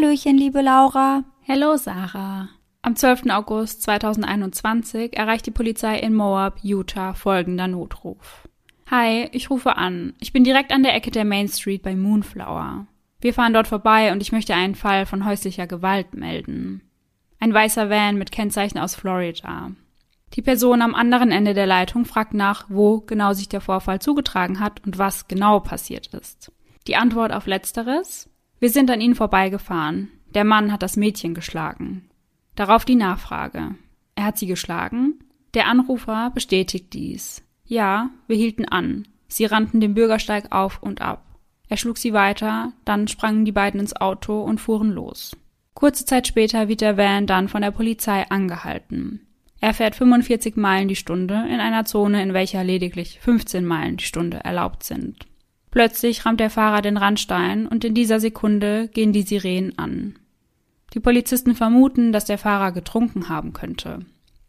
Hallöchen, liebe Laura. Hallo, Sarah. Am 12. August 2021 erreicht die Polizei in Moab, Utah folgender Notruf. Hi, ich rufe an. Ich bin direkt an der Ecke der Main Street bei Moonflower. Wir fahren dort vorbei und ich möchte einen Fall von häuslicher Gewalt melden. Ein weißer Van mit Kennzeichen aus Florida. Die Person am anderen Ende der Leitung fragt nach, wo genau sich der Vorfall zugetragen hat und was genau passiert ist. Die Antwort auf letzteres? Wir sind an ihnen vorbeigefahren. Der Mann hat das Mädchen geschlagen. Darauf die Nachfrage. Er hat sie geschlagen? Der Anrufer bestätigt dies. Ja, wir hielten an. Sie rannten den Bürgersteig auf und ab. Er schlug sie weiter, dann sprangen die beiden ins Auto und fuhren los. Kurze Zeit später wird der Van dann von der Polizei angehalten. Er fährt 45 Meilen die Stunde in einer Zone, in welcher lediglich 15 Meilen die Stunde erlaubt sind. Plötzlich rammt der Fahrer den Randstein und in dieser Sekunde gehen die Sirenen an. Die Polizisten vermuten, dass der Fahrer getrunken haben könnte.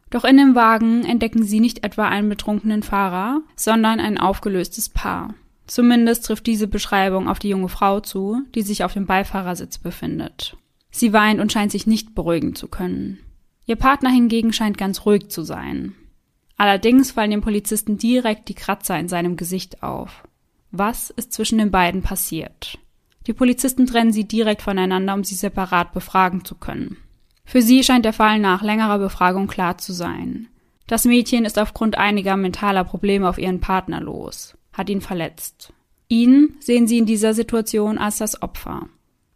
Doch in dem Wagen entdecken sie nicht etwa einen betrunkenen Fahrer, sondern ein aufgelöstes Paar. Zumindest trifft diese Beschreibung auf die junge Frau zu, die sich auf dem Beifahrersitz befindet. Sie weint und scheint sich nicht beruhigen zu können. Ihr Partner hingegen scheint ganz ruhig zu sein. Allerdings fallen dem Polizisten direkt die Kratzer in seinem Gesicht auf. Was ist zwischen den beiden passiert? Die Polizisten trennen sie direkt voneinander, um sie separat befragen zu können. Für sie scheint der Fall nach längerer Befragung klar zu sein. Das Mädchen ist aufgrund einiger mentaler Probleme auf ihren Partner los, hat ihn verletzt. Ihn sehen sie in dieser Situation als das Opfer.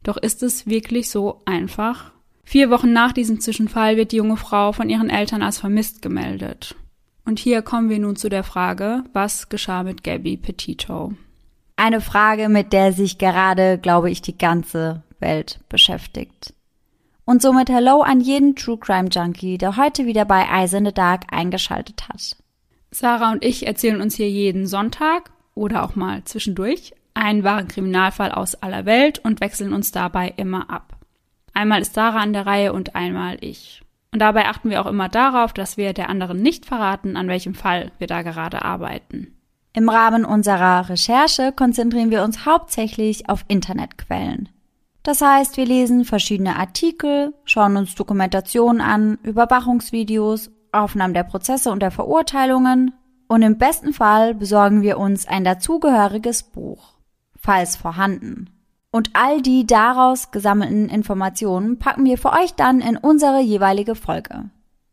Doch ist es wirklich so einfach? Vier Wochen nach diesem Zwischenfall wird die junge Frau von ihren Eltern als vermisst gemeldet. Und hier kommen wir nun zu der Frage, was geschah mit Gabby Petito? Eine Frage, mit der sich gerade, glaube ich, die ganze Welt beschäftigt. Und somit Hello an jeden True Crime Junkie, der heute wieder bei Eyes in the Dark eingeschaltet hat. Sarah und ich erzählen uns hier jeden Sonntag oder auch mal zwischendurch einen wahren Kriminalfall aus aller Welt und wechseln uns dabei immer ab. Einmal ist Sarah an der Reihe und einmal ich. Und dabei achten wir auch immer darauf, dass wir der anderen nicht verraten, an welchem Fall wir da gerade arbeiten. Im Rahmen unserer Recherche konzentrieren wir uns hauptsächlich auf Internetquellen. Das heißt, wir lesen verschiedene Artikel, schauen uns Dokumentationen an, Überwachungsvideos, Aufnahmen der Prozesse und der Verurteilungen und im besten Fall besorgen wir uns ein dazugehöriges Buch, falls vorhanden. Und all die daraus gesammelten Informationen packen wir für euch dann in unsere jeweilige Folge.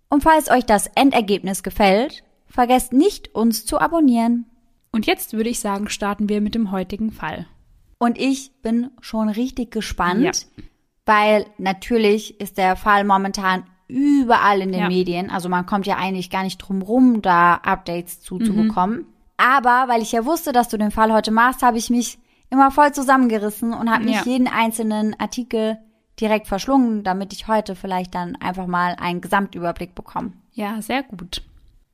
Und falls euch das Endergebnis gefällt, vergesst nicht, uns zu abonnieren. Und jetzt würde ich sagen, starten wir mit dem heutigen Fall. Und ich bin schon richtig gespannt, ja. weil natürlich ist der Fall momentan überall in den ja. Medien. Also man kommt ja eigentlich gar nicht drum rum, da Updates zuzubekommen. Mhm. Aber weil ich ja wusste, dass du den Fall heute machst, habe ich mich immer voll zusammengerissen und habe nicht ja. jeden einzelnen Artikel direkt verschlungen, damit ich heute vielleicht dann einfach mal einen Gesamtüberblick bekomme. Ja, sehr gut.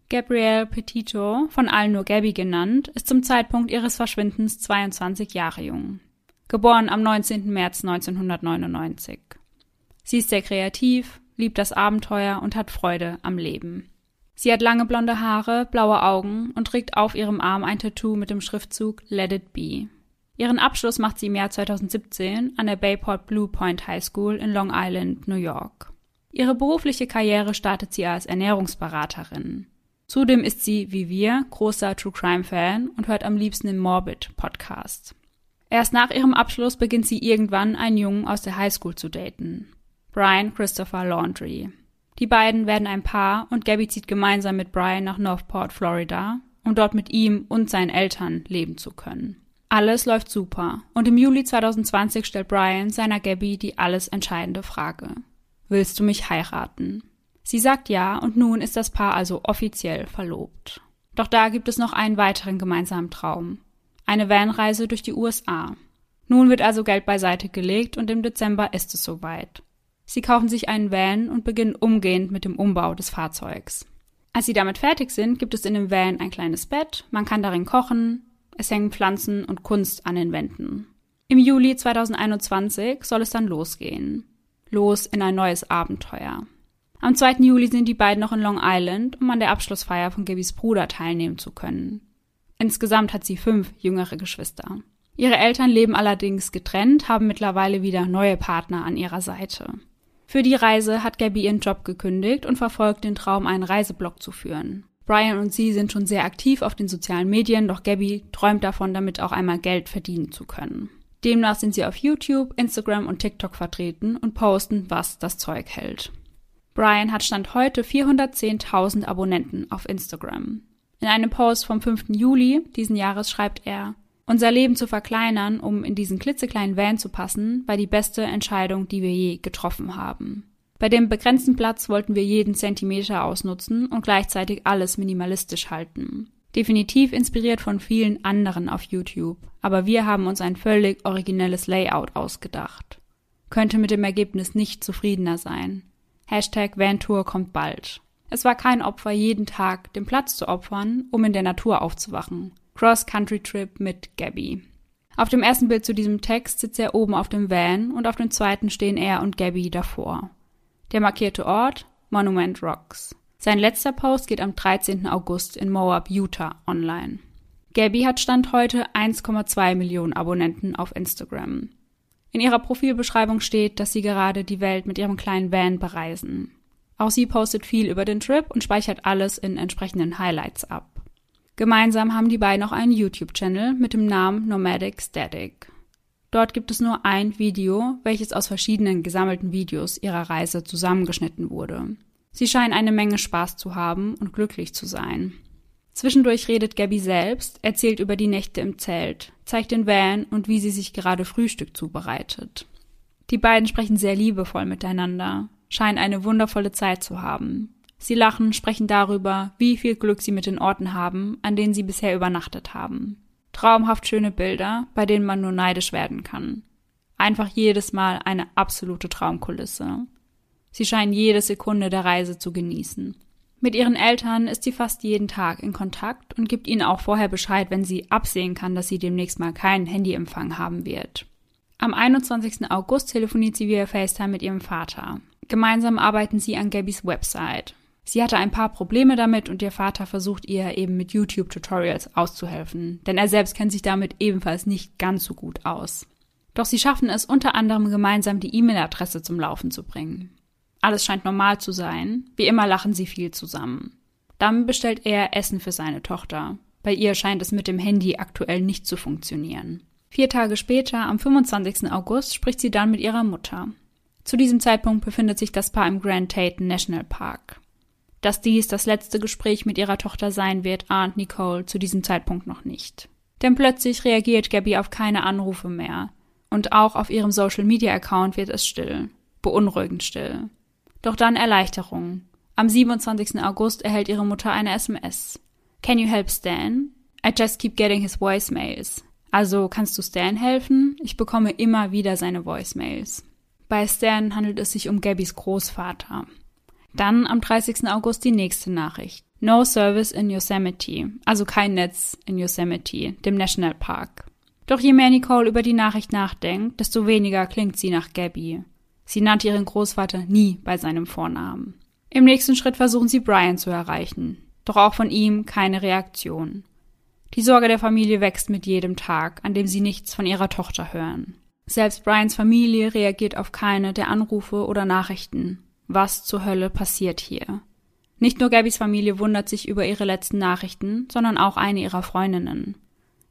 Gabrielle Petito, von allen nur Gabby genannt, ist zum Zeitpunkt ihres Verschwindens 22 Jahre jung. Geboren am 19. März 1999. Sie ist sehr kreativ, liebt das Abenteuer und hat Freude am Leben. Sie hat lange blonde Haare, blaue Augen und trägt auf ihrem Arm ein Tattoo mit dem Schriftzug Let It Be. Ihren Abschluss macht sie im Jahr 2017 an der Bayport Blue Point High School in Long Island, New York. Ihre berufliche Karriere startet sie als Ernährungsberaterin. Zudem ist sie, wie wir, großer True Crime Fan und hört am liebsten den Morbid Podcast. Erst nach ihrem Abschluss beginnt sie irgendwann einen Jungen aus der Highschool zu daten. Brian Christopher Laundry. Die beiden werden ein Paar und Gabby zieht gemeinsam mit Brian nach Northport, Florida, um dort mit ihm und seinen Eltern leben zu können. Alles läuft super und im Juli 2020 stellt Brian seiner Gabby die alles entscheidende Frage. Willst du mich heiraten? Sie sagt ja und nun ist das Paar also offiziell verlobt. Doch da gibt es noch einen weiteren gemeinsamen Traum. Eine Vanreise durch die USA. Nun wird also Geld beiseite gelegt und im Dezember ist es soweit. Sie kaufen sich einen Van und beginnen umgehend mit dem Umbau des Fahrzeugs. Als sie damit fertig sind, gibt es in dem Van ein kleines Bett, man kann darin kochen, es hängen Pflanzen und Kunst an den Wänden. Im Juli 2021 soll es dann losgehen. Los in ein neues Abenteuer. Am 2. Juli sind die beiden noch in Long Island, um an der Abschlussfeier von Gabbys Bruder teilnehmen zu können. Insgesamt hat sie fünf jüngere Geschwister. Ihre Eltern leben allerdings getrennt, haben mittlerweile wieder neue Partner an ihrer Seite. Für die Reise hat Gabby ihren Job gekündigt und verfolgt den Traum, einen Reiseblog zu führen. Brian und sie sind schon sehr aktiv auf den sozialen Medien, doch Gabby träumt davon, damit auch einmal Geld verdienen zu können. Demnach sind sie auf YouTube, Instagram und TikTok vertreten und posten, was das Zeug hält. Brian hat Stand heute 410.000 Abonnenten auf Instagram. In einem Post vom 5. Juli diesen Jahres schreibt er, unser Leben zu verkleinern, um in diesen klitzekleinen Van zu passen, war die beste Entscheidung, die wir je getroffen haben. Bei dem begrenzten Platz wollten wir jeden Zentimeter ausnutzen und gleichzeitig alles minimalistisch halten. Definitiv inspiriert von vielen anderen auf YouTube, aber wir haben uns ein völlig originelles Layout ausgedacht. Könnte mit dem Ergebnis nicht zufriedener sein. Hashtag Vantour kommt bald. Es war kein Opfer, jeden Tag den Platz zu opfern, um in der Natur aufzuwachen. Cross-Country-Trip mit Gabby. Auf dem ersten Bild zu diesem Text sitzt er oben auf dem Van und auf dem zweiten stehen er und Gabby davor. Der markierte Ort Monument Rocks. Sein letzter Post geht am 13. August in Moab, Utah online. Gabby hat Stand heute 1,2 Millionen Abonnenten auf Instagram. In ihrer Profilbeschreibung steht, dass sie gerade die Welt mit ihrem kleinen Van bereisen. Auch sie postet viel über den Trip und speichert alles in entsprechenden Highlights ab. Gemeinsam haben die beiden auch einen YouTube-Channel mit dem Namen Nomadic Static. Dort gibt es nur ein Video, welches aus verschiedenen gesammelten Videos ihrer Reise zusammengeschnitten wurde. Sie scheinen eine Menge Spaß zu haben und glücklich zu sein. Zwischendurch redet Gabby selbst, erzählt über die Nächte im Zelt, zeigt den Van und wie sie sich gerade Frühstück zubereitet. Die beiden sprechen sehr liebevoll miteinander, scheinen eine wundervolle Zeit zu haben. Sie lachen, sprechen darüber, wie viel Glück sie mit den Orten haben, an denen sie bisher übernachtet haben. Traumhaft schöne Bilder, bei denen man nur neidisch werden kann. Einfach jedes Mal eine absolute Traumkulisse. Sie scheinen jede Sekunde der Reise zu genießen. Mit ihren Eltern ist sie fast jeden Tag in Kontakt und gibt ihnen auch vorher Bescheid, wenn sie absehen kann, dass sie demnächst mal keinen Handyempfang haben wird. Am 21. August telefoniert sie via FaceTime mit ihrem Vater. Gemeinsam arbeiten sie an Gabbys Website. Sie hatte ein paar Probleme damit und ihr Vater versucht ihr eben mit YouTube-Tutorials auszuhelfen, denn er selbst kennt sich damit ebenfalls nicht ganz so gut aus. Doch sie schaffen es unter anderem gemeinsam die E-Mail-Adresse zum Laufen zu bringen. Alles scheint normal zu sein, wie immer lachen sie viel zusammen. Dann bestellt er Essen für seine Tochter. Bei ihr scheint es mit dem Handy aktuell nicht zu funktionieren. Vier Tage später, am 25. August, spricht sie dann mit ihrer Mutter. Zu diesem Zeitpunkt befindet sich das Paar im Grand Teton National Park. Dass dies das letzte Gespräch mit ihrer Tochter sein wird, ahnt Nicole zu diesem Zeitpunkt noch nicht. Denn plötzlich reagiert Gabby auf keine Anrufe mehr. Und auch auf ihrem Social Media Account wird es still. Beunruhigend still. Doch dann Erleichterung. Am 27. August erhält ihre Mutter eine SMS. Can you help Stan? I just keep getting his voicemails. Also kannst du Stan helfen? Ich bekomme immer wieder seine Voicemails. Bei Stan handelt es sich um Gabbys Großvater. Dann am 30. August die nächste Nachricht. No Service in Yosemite, also kein Netz in Yosemite, dem Nationalpark. Doch je mehr Nicole über die Nachricht nachdenkt, desto weniger klingt sie nach Gabby. Sie nannte ihren Großvater nie bei seinem Vornamen. Im nächsten Schritt versuchen sie Brian zu erreichen, doch auch von ihm keine Reaktion. Die Sorge der Familie wächst mit jedem Tag, an dem sie nichts von ihrer Tochter hören. Selbst Brians Familie reagiert auf keine der Anrufe oder Nachrichten was zur Hölle passiert hier? Nicht nur Gabbys Familie wundert sich über ihre letzten Nachrichten, sondern auch eine ihrer Freundinnen.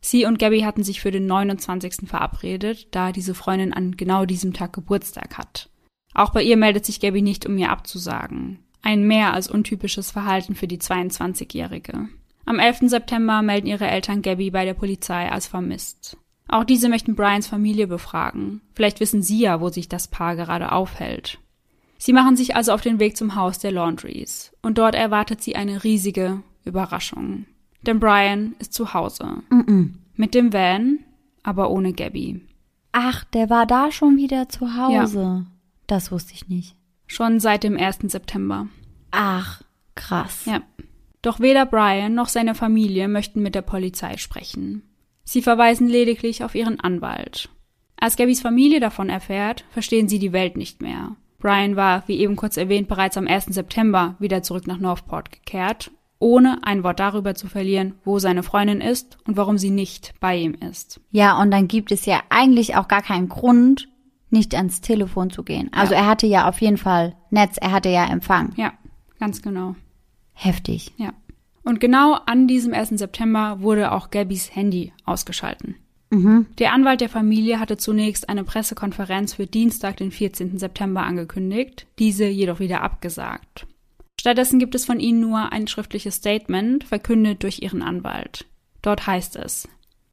Sie und Gabby hatten sich für den 29. verabredet, da diese Freundin an genau diesem Tag Geburtstag hat. Auch bei ihr meldet sich Gabby nicht, um ihr abzusagen. Ein mehr als untypisches Verhalten für die 22-Jährige. Am 11. September melden ihre Eltern Gabby bei der Polizei als vermisst. Auch diese möchten Brians Familie befragen. Vielleicht wissen sie ja, wo sich das Paar gerade aufhält. Sie machen sich also auf den Weg zum Haus der Laundries und dort erwartet sie eine riesige Überraschung. Denn Brian ist zu Hause. Mm -mm. Mit dem Van, aber ohne Gabby. Ach, der war da schon wieder zu Hause. Ja. Das wusste ich nicht. Schon seit dem 1. September. Ach, krass. Ja. Doch weder Brian noch seine Familie möchten mit der Polizei sprechen. Sie verweisen lediglich auf ihren Anwalt. Als Gabbys Familie davon erfährt, verstehen sie die Welt nicht mehr. Brian war, wie eben kurz erwähnt, bereits am 1. September wieder zurück nach Northport gekehrt, ohne ein Wort darüber zu verlieren, wo seine Freundin ist und warum sie nicht bei ihm ist. Ja, und dann gibt es ja eigentlich auch gar keinen Grund, nicht ans Telefon zu gehen. Also Ja. er hatte ja auf jeden Fall Netz, er hatte ja Empfang. Ja, ganz genau. Heftig. Ja. Und genau an diesem 1. September wurde auch Gabbys Handy ausgeschalten. Mhm. Der Anwalt der Familie hatte zunächst eine Pressekonferenz für Dienstag, den 14. September angekündigt, diese jedoch wieder abgesagt. Stattdessen gibt es von ihnen nur ein schriftliches Statement, verkündet durch ihren Anwalt. Dort heißt es,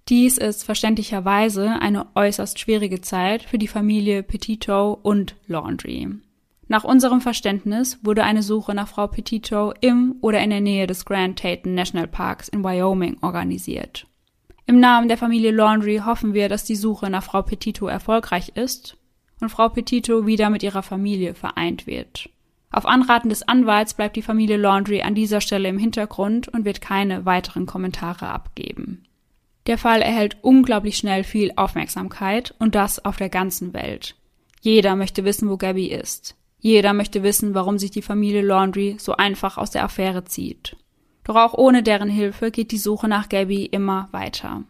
dies ist verständlicherweise eine äußerst schwierige Zeit für die Familie Petito und Laundry. Nach unserem Verständnis wurde eine Suche nach Frau Petito im oder in der Nähe des Grand Teton National Parks in Wyoming organisiert. Im Namen der Familie Laundry hoffen wir, dass die Suche nach Frau Petito erfolgreich ist und Frau Petito wieder mit ihrer Familie vereint wird. Auf Anraten des Anwalts bleibt die Familie Laundry an dieser Stelle im Hintergrund und wird keine weiteren Kommentare abgeben. Der Fall erhält unglaublich schnell viel Aufmerksamkeit und das auf der ganzen Welt. Jeder möchte wissen, wo Gabby ist. Jeder möchte wissen, warum sich die Familie Laundry so einfach aus der Affäre zieht. Doch auch ohne deren Hilfe geht die Suche nach Gabby immer weiter.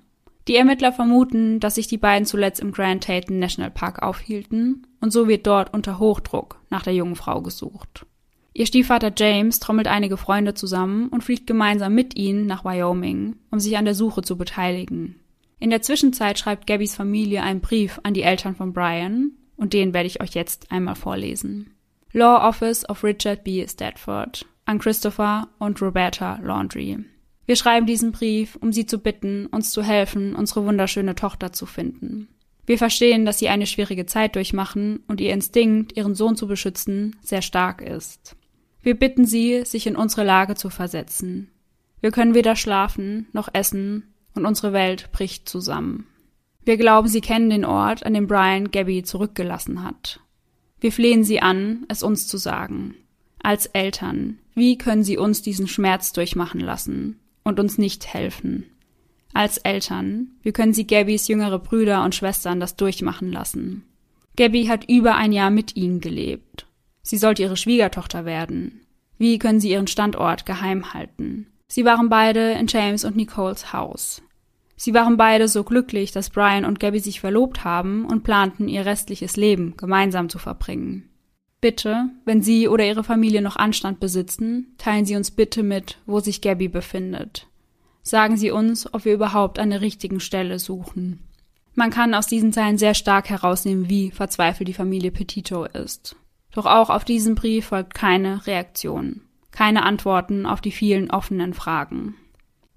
Die Ermittler vermuten, dass sich die beiden zuletzt im Grand Teton National Park aufhielten und so wird dort unter Hochdruck nach der jungen Frau gesucht. Ihr Stiefvater James trommelt einige Freunde zusammen und fliegt gemeinsam mit ihnen nach Wyoming, um sich an der Suche zu beteiligen. In der Zwischenzeit schreibt Gabbys Familie einen Brief an die Eltern von Brian und den werde ich euch jetzt einmal vorlesen. Law Office of Richard B. Stedford an Christopher und Roberta Laundry. Wir schreiben diesen Brief, um Sie zu bitten, uns zu helfen, unsere wunderschöne Tochter zu finden. Wir verstehen, dass Sie eine schwierige Zeit durchmachen und Ihr Instinkt, Ihren Sohn zu beschützen, sehr stark ist. Wir bitten Sie, sich in unsere Lage zu versetzen. Wir können weder schlafen noch essen und unsere Welt bricht zusammen. Wir glauben, Sie kennen den Ort, an dem Brian Gabby zurückgelassen hat. Wir flehen Sie an, es uns zu sagen. Als Eltern, wie können Sie uns diesen Schmerz durchmachen lassen und uns nicht helfen? Als Eltern, wie können Sie Gabbys jüngere Brüder und Schwestern das durchmachen lassen? Gabby hat über ein Jahr mit ihnen gelebt. Sie sollte ihre Schwiegertochter werden. Wie können Sie ihren Standort geheim halten? Sie waren beide in James und Nicoles Haus. Sie waren beide so glücklich, dass Brian und Gabby sich verlobt haben und planten, ihr restliches Leben gemeinsam zu verbringen. Bitte, wenn Sie oder Ihre Familie noch Anstand besitzen, teilen Sie uns bitte mit, wo sich Gabby befindet. Sagen Sie uns, ob wir überhaupt an der richtigen Stelle suchen. Man kann aus diesen Zeilen sehr stark herausnehmen, wie verzweifelt die Familie Petito ist. Doch auch auf diesen Brief folgt keine Reaktion, keine Antworten auf die vielen offenen Fragen.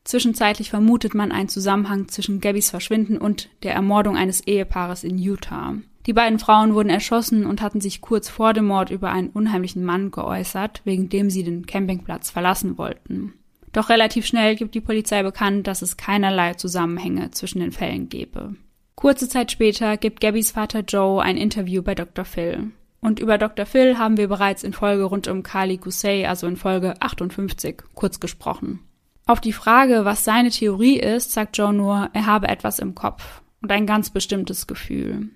Zwischenzeitlich vermutet man einen Zusammenhang zwischen Gabbys Verschwinden und der Ermordung eines Ehepaares in Utah. Die beiden Frauen wurden erschossen und hatten sich kurz vor dem Mord über einen unheimlichen Mann geäußert, wegen dem sie den Campingplatz verlassen wollten. Doch relativ schnell gibt die Polizei bekannt, dass es keinerlei Zusammenhänge zwischen den Fällen gebe. Kurze Zeit später gibt Gabbys Vater Joe ein Interview bei Dr. Phil. Und über Dr. Phil haben wir bereits in Folge rund um Carly Gusey, also in Folge 58, kurz gesprochen. Auf die Frage, was seine Theorie ist, sagt Joe nur, er habe etwas im Kopf und ein ganz bestimmtes Gefühl.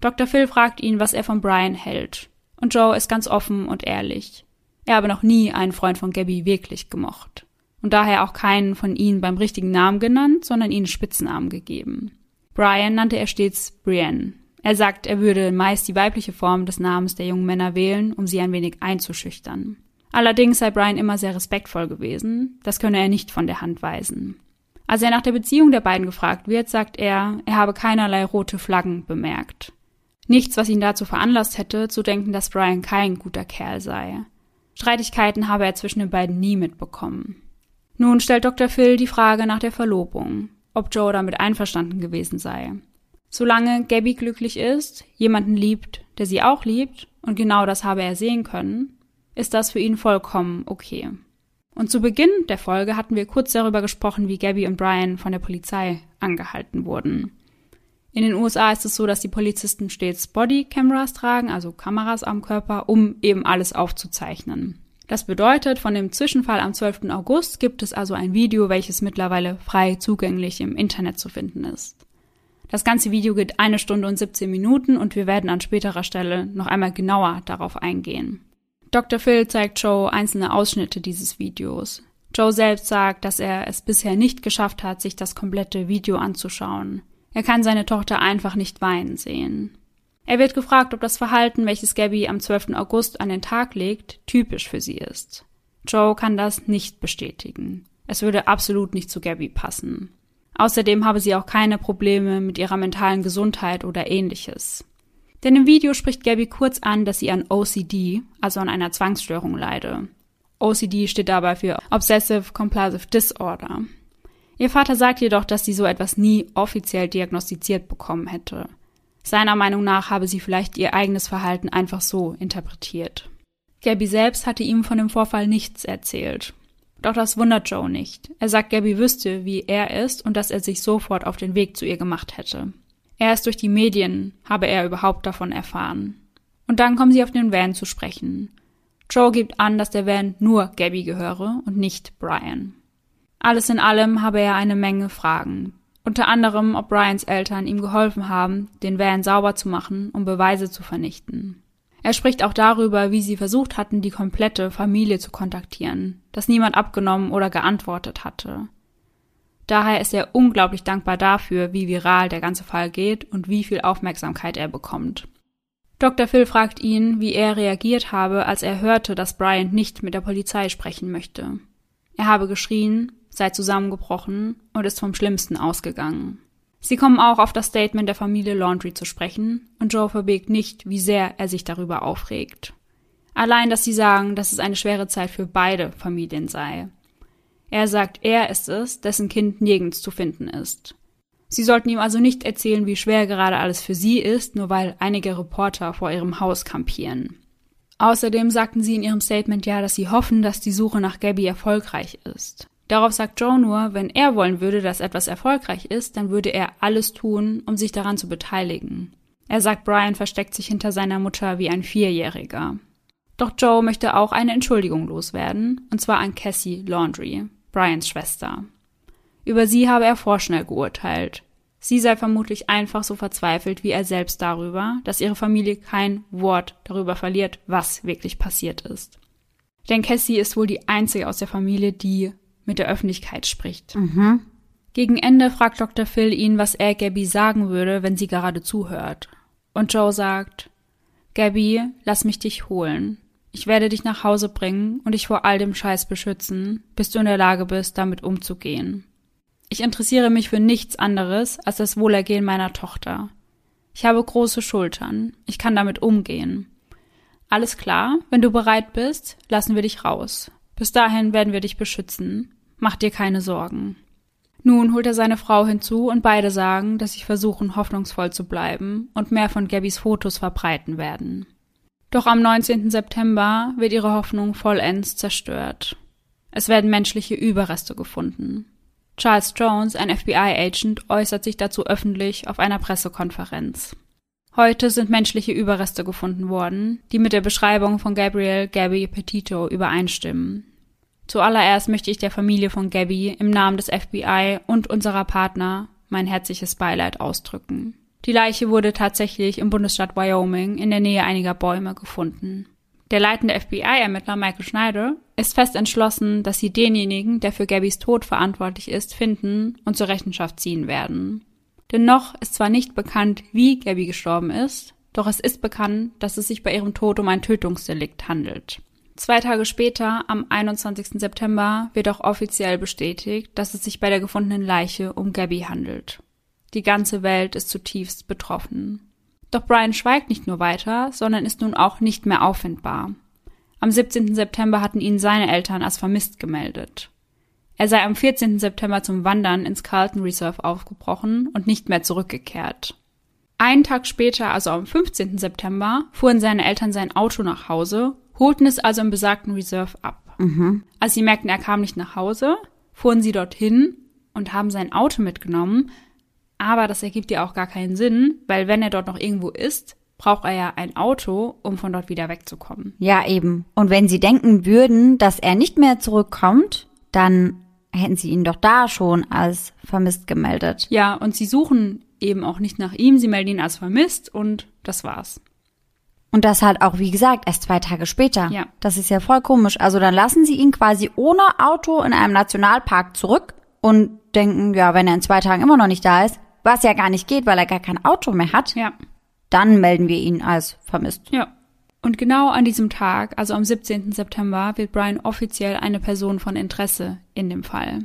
Dr. Phil fragt ihn, was er von Brian hält. Und Joe ist ganz offen und ehrlich. Er habe noch nie einen Freund von Gabby wirklich gemocht. Und daher auch keinen von ihnen beim richtigen Namen genannt, sondern ihnen Spitznamen gegeben. Brian nannte er stets Brienne. Er sagt, er würde meist die weibliche Form des Namens der jungen Männer wählen, um sie ein wenig einzuschüchtern. Allerdings sei Brian immer sehr respektvoll gewesen, das könne er nicht von der Hand weisen. Als er nach der Beziehung der beiden gefragt wird, sagt er, er habe keinerlei rote Flaggen bemerkt. Nichts, was ihn dazu veranlasst hätte, zu denken, dass Brian kein guter Kerl sei. Streitigkeiten habe er zwischen den beiden nie mitbekommen. Nun stellt Dr. Phil die Frage nach der Verlobung, ob Joe damit einverstanden gewesen sei. Solange Gabby glücklich ist, jemanden liebt, der sie auch liebt, und genau das habe er sehen können, ist das für ihn vollkommen okay. Und zu Beginn der Folge hatten wir kurz darüber gesprochen, wie Gabby und Brian von der Polizei angehalten wurden. In den USA ist es so, dass die Polizisten stets Bodycameras tragen, also Kameras am Körper, um eben alles aufzuzeichnen. Das bedeutet, von dem Zwischenfall am 12. August gibt es also ein Video, welches mittlerweile frei zugänglich im Internet zu finden ist. Das ganze Video geht eine Stunde und 17 Minuten und wir werden an späterer Stelle noch einmal genauer darauf eingehen. Dr. Phil zeigt Joe einzelne Ausschnitte dieses Videos. Joe selbst sagt, dass er es bisher nicht geschafft hat, sich das komplette Video anzuschauen. Er kann seine Tochter einfach nicht weinen sehen. Er wird gefragt, ob das Verhalten, welches Gabby am 12. August an den Tag legt, typisch für sie ist. Joe kann das nicht bestätigen. Es würde absolut nicht zu Gabby passen. Außerdem habe sie auch keine Probleme mit ihrer mentalen Gesundheit oder ähnliches. Denn im Video spricht Gabby kurz an, dass sie an OCD, also an einer Zwangsstörung leide. OCD steht dabei für Obsessive Compulsive Disorder. Ihr Vater sagt jedoch, dass sie so etwas nie offiziell diagnostiziert bekommen hätte. Seiner Meinung nach habe sie vielleicht ihr eigenes Verhalten einfach so interpretiert. Gabby selbst hatte ihm von dem Vorfall nichts erzählt. Doch das wundert Joe nicht. Er sagt, Gabby wüsste, wie er ist und dass er sich sofort auf den Weg zu ihr gemacht hätte. Erst durch die Medien habe er überhaupt davon erfahren. Und dann kommen sie auf den Van zu sprechen. Joe gibt an, dass der Van nur Gabby gehöre und nicht Brian. Alles in allem habe er eine Menge Fragen. Unter anderem, ob Brians Eltern ihm geholfen haben, den Van sauber zu machen, um Beweise zu vernichten. Er spricht auch darüber, wie sie versucht hatten, die komplette Familie zu kontaktieren, dass niemand abgenommen oder geantwortet hatte. Daher ist er unglaublich dankbar dafür, wie viral der ganze Fall geht und wie viel Aufmerksamkeit er bekommt. Dr. Phil fragt ihn, wie er reagiert habe, als er hörte, dass Bryant nicht mit der Polizei sprechen möchte. Er habe geschrien, sei zusammengebrochen und ist vom Schlimmsten ausgegangen. Sie kommen auch auf das Statement der Familie Laundry zu sprechen und Joe verbirgt nicht, wie sehr er sich darüber aufregt. Allein, dass sie sagen, dass es eine schwere Zeit für beide Familien sei. Er sagt, er ist es, dessen Kind nirgends zu finden ist. Sie sollten ihm also nicht erzählen, wie schwer gerade alles für sie ist, nur weil einige Reporter vor ihrem Haus kampieren. Außerdem sagten sie in ihrem Statement ja, dass sie hoffen, dass die Suche nach Gabby erfolgreich ist. Darauf sagt Joe nur, wenn er wollen würde, dass etwas erfolgreich ist, dann würde er alles tun, um sich daran zu beteiligen. Er sagt, Brian versteckt sich hinter seiner Mutter wie ein Vierjähriger. Doch Joe möchte auch eine Entschuldigung loswerden, und zwar an Cassie Laundry, Brians Schwester. Über sie habe er vorschnell geurteilt. Sie sei vermutlich einfach so verzweifelt wie er selbst darüber, dass ihre Familie kein Wort darüber verliert, was wirklich passiert ist. Denn Cassie ist wohl die einzige aus der Familie, die mit der Öffentlichkeit spricht. Mhm. Gegen Ende fragt Dr. Phil ihn, was er Gabby sagen würde, wenn sie gerade zuhört. Und Joe sagt, Gabby, lass mich dich holen. Ich werde dich nach Hause bringen und dich vor all dem Scheiß beschützen, bis du in der Lage bist, damit umzugehen. Ich interessiere mich für nichts anderes als das Wohlergehen meiner Tochter. Ich habe große Schultern. Ich kann damit umgehen. Alles klar, wenn du bereit bist, lassen wir dich raus. Bis dahin werden wir dich beschützen. Mach dir keine Sorgen. Nun holt er seine Frau hinzu und beide sagen, dass sie versuchen, hoffnungsvoll zu bleiben und mehr von Gabbys Fotos verbreiten werden. Doch am 19. September wird ihre Hoffnung vollends zerstört. Es werden menschliche Überreste gefunden. Charles Jones, ein FBI-Agent, äußert sich dazu öffentlich auf einer Pressekonferenz. Heute sind menschliche Überreste gefunden worden, die mit der Beschreibung von Gabriel Gabby Petito übereinstimmen. Zuallererst möchte ich der Familie von Gabby im Namen des FBI und unserer Partner mein herzliches Beileid ausdrücken. Die Leiche wurde tatsächlich im Bundesstaat Wyoming in der Nähe einiger Bäume gefunden. Der leitende FBI-Ermittler Michael Schneider ist fest entschlossen, dass sie denjenigen, der für Gabbys Tod verantwortlich ist, finden und zur Rechenschaft ziehen werden. Denn noch ist zwar nicht bekannt, wie Gabby gestorben ist, doch es ist bekannt, dass es sich bei ihrem Tod um ein Tötungsdelikt handelt. Zwei Tage später, am 21. September, wird auch offiziell bestätigt, dass es sich bei der gefundenen Leiche um Gabby handelt. Die ganze Welt ist zutiefst betroffen. Doch Brian schweigt nicht nur weiter, sondern ist nun auch nicht mehr auffindbar. Am 17. September hatten ihn seine Eltern als vermisst gemeldet. Er sei am 14. September zum Wandern ins Carlton Reserve aufgebrochen und nicht mehr zurückgekehrt. Einen Tag später, also am 15. September, fuhren seine Eltern sein Auto nach Hause, holten es also im besagten Reserve ab. Mhm. Als sie merkten, er kam nicht nach Hause, fuhren sie dorthin und haben sein Auto mitgenommen, aber das ergibt ja auch gar keinen Sinn, weil wenn er dort noch irgendwo ist, braucht er ja ein Auto, um von dort wieder wegzukommen. Ja, eben. Und wenn sie denken würden, dass er nicht mehr zurückkommt, dann hätten sie ihn doch da schon als vermisst gemeldet. Ja, und sie suchen eben auch nicht nach ihm, sie melden ihn als vermisst und das war's. Und das halt auch, wie gesagt, erst zwei Tage später. Ja. Das ist ja voll komisch. Also dann lassen sie ihn quasi ohne Auto in einem Nationalpark zurück und denken, ja, wenn er in zwei Tagen immer noch nicht da ist, was ja gar nicht geht, weil er gar kein Auto mehr hat, Ja. dann melden wir ihn als vermisst. Ja. Und genau an diesem Tag, also am 17. September, wird Brian offiziell eine Person von Interesse in dem Fall.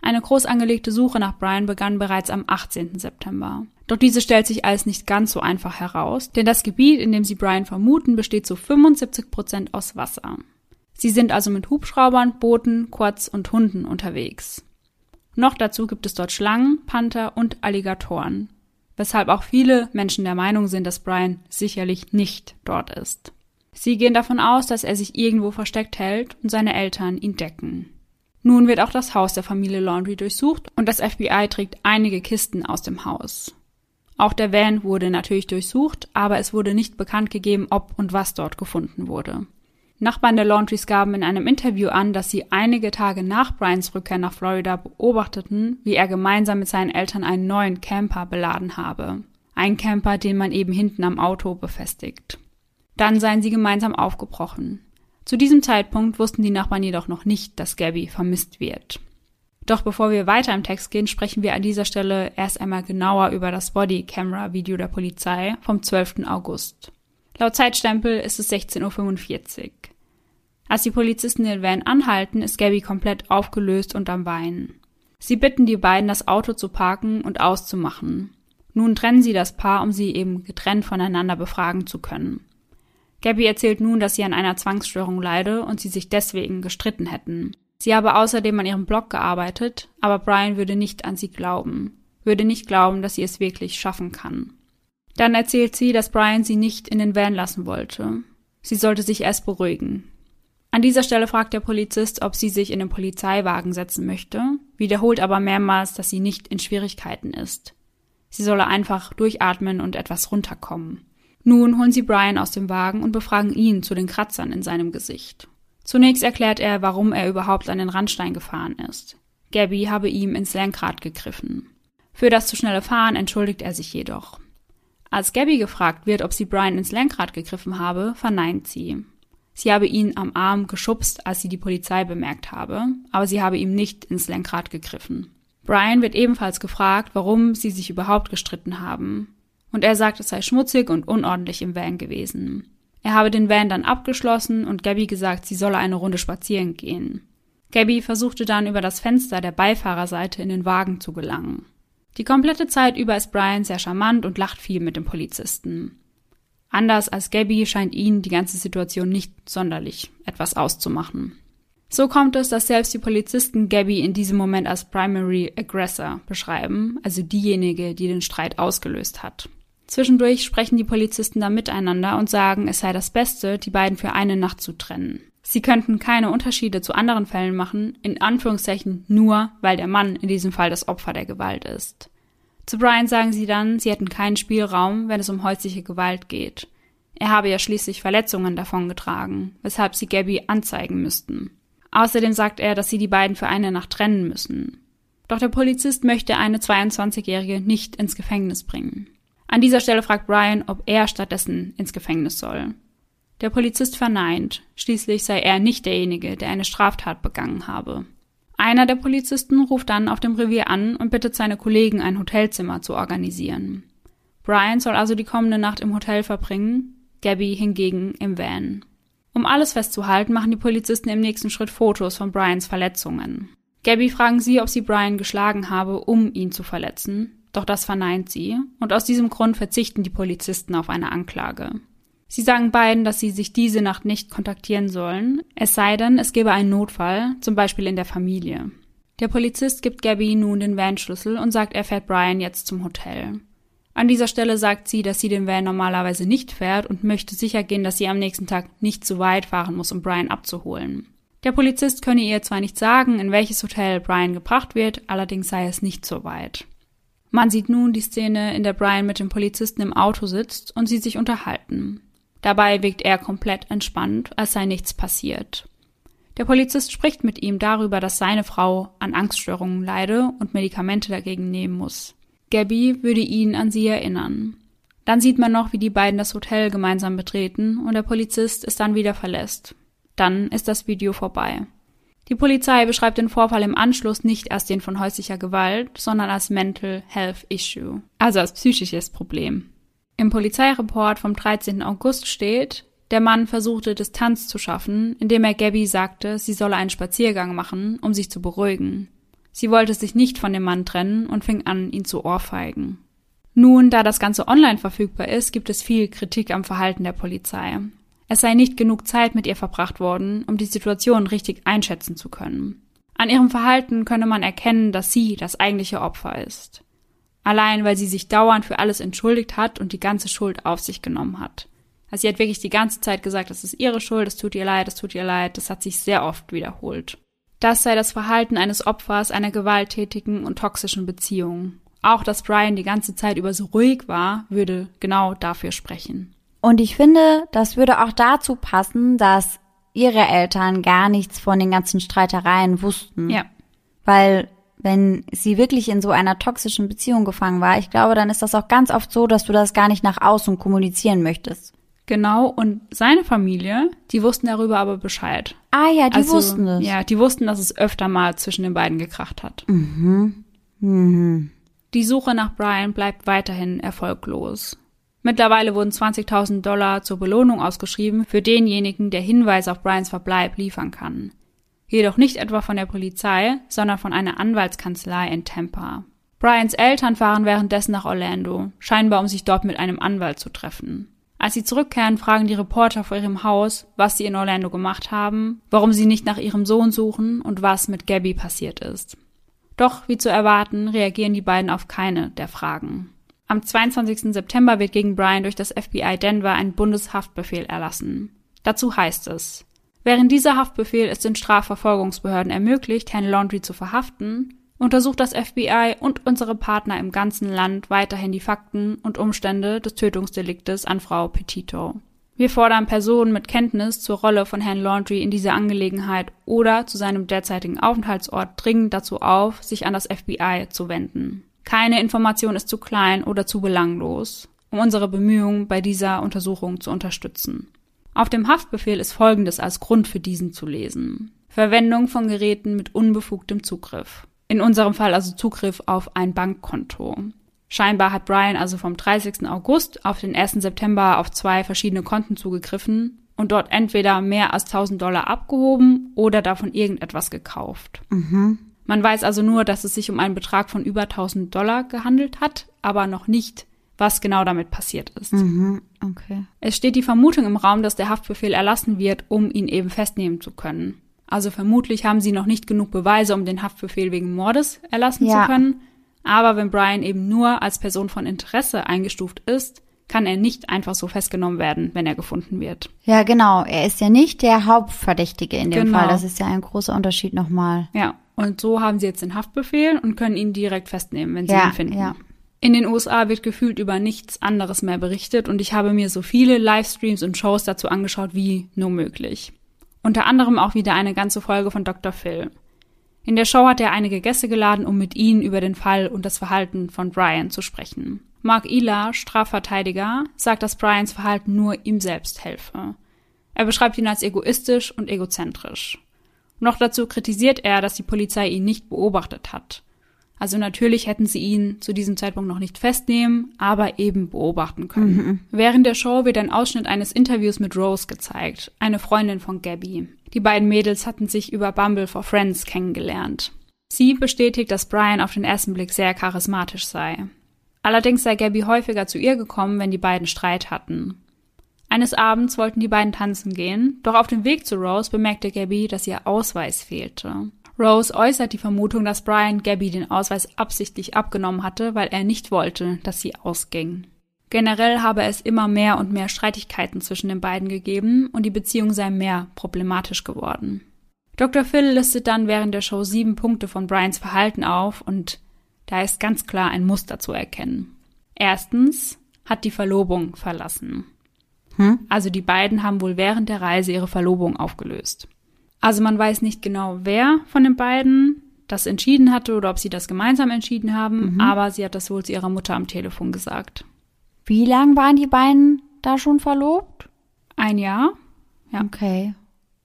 Eine groß angelegte Suche nach Brian begann bereits am 18. September. Doch diese stellt sich als nicht ganz so einfach heraus, denn das Gebiet, in dem sie Brian vermuten, besteht zu 75 Prozent aus Wasser. Sie sind also mit Hubschraubern, Booten, Quads und Hunden unterwegs. Noch dazu gibt es dort Schlangen, Panther und Alligatoren, weshalb auch viele Menschen der Meinung sind, dass Brian sicherlich nicht dort ist. Sie gehen davon aus, dass er sich irgendwo versteckt hält und seine Eltern ihn decken. Nun wird auch das Haus der Familie Laundry durchsucht und das FBI trägt einige Kisten aus dem Haus. Auch der Van wurde natürlich durchsucht, aber es wurde nicht bekannt gegeben, ob und was dort gefunden wurde. Nachbarn der Laundries gaben in einem Interview an, dass sie einige Tage nach Brians Rückkehr nach Florida beobachteten, wie er gemeinsam mit seinen Eltern einen neuen Camper beladen habe. Ein Camper, den man eben hinten am Auto befestigt. Dann seien sie gemeinsam aufgebrochen. Zu diesem Zeitpunkt wussten die Nachbarn jedoch noch nicht, dass Gabby vermisst wird. Doch bevor wir weiter im Text gehen, sprechen wir an dieser Stelle erst einmal genauer über das Bodycamera-Video der Polizei vom 12. August. Laut Zeitstempel ist es 16.45 Uhr. Als die Polizisten den Van anhalten, ist Gabby komplett aufgelöst und am Weinen. Sie bitten die beiden, das Auto zu parken und auszumachen. Nun trennen sie das Paar, um sie eben getrennt voneinander befragen zu können. Gabby erzählt nun, dass sie an einer Zwangsstörung leide und sie sich deswegen gestritten hätten. Sie habe außerdem an ihrem Blog gearbeitet, aber Brian würde nicht an sie glauben, würde nicht glauben, dass sie es wirklich schaffen kann. Dann erzählt sie, dass Brian sie nicht in den Van lassen wollte. Sie sollte sich erst beruhigen. An dieser Stelle fragt der Polizist, ob sie sich in den Polizeiwagen setzen möchte, wiederholt aber mehrmals, dass sie nicht in Schwierigkeiten ist. Sie solle einfach durchatmen und etwas runterkommen. Nun holen sie Brian aus dem Wagen und befragen ihn zu den Kratzern in seinem Gesicht. Zunächst erklärt er, warum er überhaupt an den Randstein gefahren ist. Gabby habe ihm ins Lenkrad gegriffen. Für das zu schnelle Fahren entschuldigt er sich jedoch. Als Gabby gefragt wird, ob sie Brian ins Lenkrad gegriffen habe, verneint sie. Sie habe ihn am Arm geschubst, als sie die Polizei bemerkt habe, aber sie habe ihm nicht ins Lenkrad gegriffen. Brian wird ebenfalls gefragt, warum sie sich überhaupt gestritten haben. Und er sagt, es sei schmutzig und unordentlich im Van gewesen. Er habe den Van dann abgeschlossen und Gabby gesagt, sie solle eine Runde spazieren gehen. Gabby versuchte dann über das Fenster der Beifahrerseite in den Wagen zu gelangen. Die komplette Zeit über ist Brian sehr charmant und lacht viel mit dem Polizisten. Anders als Gabby scheint ihn die ganze Situation nicht sonderlich etwas auszumachen. So kommt es, dass selbst die Polizisten Gabby in diesem Moment als Primary Aggressor beschreiben, also diejenige, die den Streit ausgelöst hat. Zwischendurch sprechen die Polizisten da miteinander und sagen, es sei das Beste, die beiden für eine Nacht zu trennen. Sie könnten keine Unterschiede zu anderen Fällen machen, in Anführungszeichen nur, weil der Mann in diesem Fall das Opfer der Gewalt ist. Zu Brian sagen sie dann, sie hätten keinen Spielraum, wenn es um häusliche Gewalt geht. Er habe ja schließlich Verletzungen davongetragen, weshalb sie Gabby anzeigen müssten. Außerdem sagt er, dass sie die beiden für eine Nacht trennen müssen. Doch der Polizist möchte eine 22-Jährige nicht ins Gefängnis bringen. An dieser Stelle fragt Brian, ob er stattdessen ins Gefängnis soll. Der Polizist verneint, schließlich sei er nicht derjenige, der eine Straftat begangen habe. Einer der Polizisten ruft dann auf dem Revier an und bittet seine Kollegen, ein Hotelzimmer zu organisieren. Brian soll also die kommende Nacht im Hotel verbringen, Gabby hingegen im Van. Um alles festzuhalten, machen die Polizisten im nächsten Schritt Fotos von Brians Verletzungen. Gabby fragen sie, ob sie Brian geschlagen habe, um ihn zu verletzen, doch das verneint sie, und aus diesem Grund verzichten die Polizisten auf eine Anklage. Sie sagen beiden, dass sie sich diese Nacht nicht kontaktieren sollen, es sei denn, es gebe einen Notfall, zum Beispiel in der Familie. Der Polizist gibt Gabby nun den Van-Schlüssel und sagt, er fährt Brian jetzt zum Hotel. An dieser Stelle sagt sie, dass sie den Van normalerweise nicht fährt und möchte sicher gehen, dass sie am nächsten Tag nicht zu weit fahren muss, um Brian abzuholen. Der Polizist könne ihr zwar nicht sagen, in welches Hotel Brian gebracht wird, allerdings sei es nicht so weit. Man sieht nun die Szene, in der Brian mit dem Polizisten im Auto sitzt und sie sich unterhalten. Dabei wirkt er komplett entspannt, als sei nichts passiert. Der Polizist spricht mit ihm darüber, dass seine Frau an Angststörungen leide und Medikamente dagegen nehmen muss. Gabby würde ihn an sie erinnern. Dann sieht man noch, wie die beiden das Hotel gemeinsam betreten und der Polizist es dann wieder verlässt. Dann ist das Video vorbei. Die Polizei beschreibt den Vorfall im Anschluss nicht als den von häuslicher Gewalt, sondern als Mental Health Issue, also als psychisches Problem. Im Polizeireport vom 13. August steht, der Mann versuchte Distanz zu schaffen, indem er Gabby sagte, sie solle einen Spaziergang machen, um sich zu beruhigen. Sie wollte sich nicht von dem Mann trennen und fing an, ihn zu ohrfeigen. Nun, da das Ganze online verfügbar ist, gibt es viel Kritik am Verhalten der Polizei. Es sei nicht genug Zeit mit ihr verbracht worden, um die Situation richtig einschätzen zu können. An ihrem Verhalten könne man erkennen, dass sie das eigentliche Opfer ist. Allein weil sie sich dauernd für alles entschuldigt hat und die ganze Schuld auf sich genommen hat. Also sie hat wirklich die ganze Zeit gesagt, das ist ihre Schuld, es tut ihr leid, es tut ihr leid, das hat sich sehr oft wiederholt. Das sei das Verhalten eines Opfers einer gewalttätigen und toxischen Beziehung. Auch dass Brian die ganze Zeit über so ruhig war, würde genau dafür sprechen. Und ich finde, das würde auch dazu passen, dass ihre Eltern gar nichts von den ganzen Streitereien wussten. Ja. Weil wenn sie wirklich in so einer toxischen Beziehung gefangen war, ich glaube, dann ist das auch ganz oft so, dass du das gar nicht nach außen kommunizieren möchtest. Genau, und seine Familie, die wussten darüber aber Bescheid. Ah ja, die Also, wussten es. Ja, die wussten, dass es öfter mal zwischen den beiden gekracht hat. Mhm. Mhm. Die Suche nach Brian bleibt weiterhin erfolglos. Mittlerweile wurden 20.000 Dollar zur Belohnung ausgeschrieben für denjenigen, der Hinweise auf Brians Verbleib liefern kann. Jedoch nicht etwa von der Polizei, sondern von einer Anwaltskanzlei in Tampa. Brians Eltern fahren währenddessen nach Orlando, scheinbar um sich dort mit einem Anwalt zu treffen. Als sie zurückkehren, fragen die Reporter vor ihrem Haus, was sie in Orlando gemacht haben, warum sie nicht nach ihrem Sohn suchen und was mit Gabby passiert ist. Doch, wie zu erwarten, reagieren die beiden auf keine der Fragen. Am 22. September wird gegen Brian durch das FBI Denver ein Bundeshaftbefehl erlassen. Dazu heißt es, während dieser Haftbefehl es den Strafverfolgungsbehörden ermöglicht, Herrn Laundrie zu verhaften, untersucht das FBI und unsere Partner im ganzen Land weiterhin die Fakten und Umstände des Tötungsdeliktes an Frau Petito. Wir fordern Personen mit Kenntnis zur Rolle von Herrn Laundrie in dieser Angelegenheit oder zu seinem derzeitigen Aufenthaltsort dringend dazu auf, sich an das FBI zu wenden. Keine Information ist zu klein oder zu belanglos, um unsere Bemühungen bei dieser Untersuchung zu unterstützen. Auf dem Haftbefehl ist Folgendes als Grund für diesen zu lesen. Verwendung von Geräten mit unbefugtem Zugriff. In unserem Fall also Zugriff auf ein Bankkonto. Scheinbar hat Brian also vom 30. August auf den 1. September auf zwei verschiedene Konten zugegriffen und dort entweder mehr als 1000 Dollar abgehoben oder davon irgendetwas gekauft. Man weiß also nur, dass es sich um einen Betrag von über 1000 Dollar gehandelt hat, aber noch nicht, was genau damit passiert ist. Mhm. Okay. Es steht die Vermutung im Raum, dass der Haftbefehl erlassen wird, um ihn eben festnehmen zu können. Also vermutlich haben sie noch nicht genug Beweise, um den Haftbefehl wegen Mordes erlassen Ja. zu können. Aber wenn Brian eben nur als Person von Interesse eingestuft ist, kann er nicht einfach so festgenommen werden, wenn er gefunden wird. Ja, genau. Er ist ja nicht der Hauptverdächtige in dem Genau. Fall. Das ist ja ein großer Unterschied nochmal. Ja, und so haben sie jetzt den Haftbefehl und können ihn direkt festnehmen, wenn sie Ja, ihn finden. ja. In den USA wird gefühlt über nichts anderes mehr berichtet und ich habe mir so viele Livestreams und Shows dazu angeschaut wie nur möglich. Unter anderem auch wieder eine ganze Folge von Dr. Phil. In der Show hat er einige Gäste geladen, um mit ihnen über den Fall und das Verhalten von Brian zu sprechen. Mark Ila, Strafverteidiger, sagt, dass Brians Verhalten nur ihm selbst helfe. Er beschreibt ihn als egoistisch und egozentrisch. Noch dazu kritisiert er, dass die Polizei ihn nicht beobachtet hat. Also natürlich hätten sie ihn zu diesem Zeitpunkt noch nicht festnehmen, aber eben beobachten können. Während der Show wird ein Ausschnitt eines Interviews mit Rose gezeigt, eine Freundin von Gabby. Die beiden Mädels hatten sich über Bumble for Friends kennengelernt. Sie bestätigt, dass Brian auf den ersten Blick sehr charismatisch sei. Allerdings sei Gabby häufiger zu ihr gekommen, wenn die beiden Streit hatten. Eines Abends wollten die beiden tanzen gehen, doch auf dem Weg zu Rose bemerkte Gabby, dass ihr Ausweis fehlte. Rose äußert die Vermutung, dass Brian Gabby den Ausweis absichtlich abgenommen hatte, weil er nicht wollte, dass sie ausging. Generell habe es immer mehr und mehr Streitigkeiten zwischen den beiden gegeben und die Beziehung sei mehr problematisch geworden. Dr. Phil listet dann während der Show sieben Punkte von Brians Verhalten auf und da ist ganz klar ein Muster zu erkennen. Erstens hat die Verlobung verlassen. Hm? Also die beiden haben wohl während der Reise ihre Verlobung aufgelöst. Also man weiß nicht genau, wer von den beiden das entschieden hatte oder ob sie das gemeinsam entschieden haben, aber sie hat das wohl zu ihrer Mutter am Telefon gesagt. Wie lang waren die beiden da schon verlobt? Ein Jahr? Ja. Okay.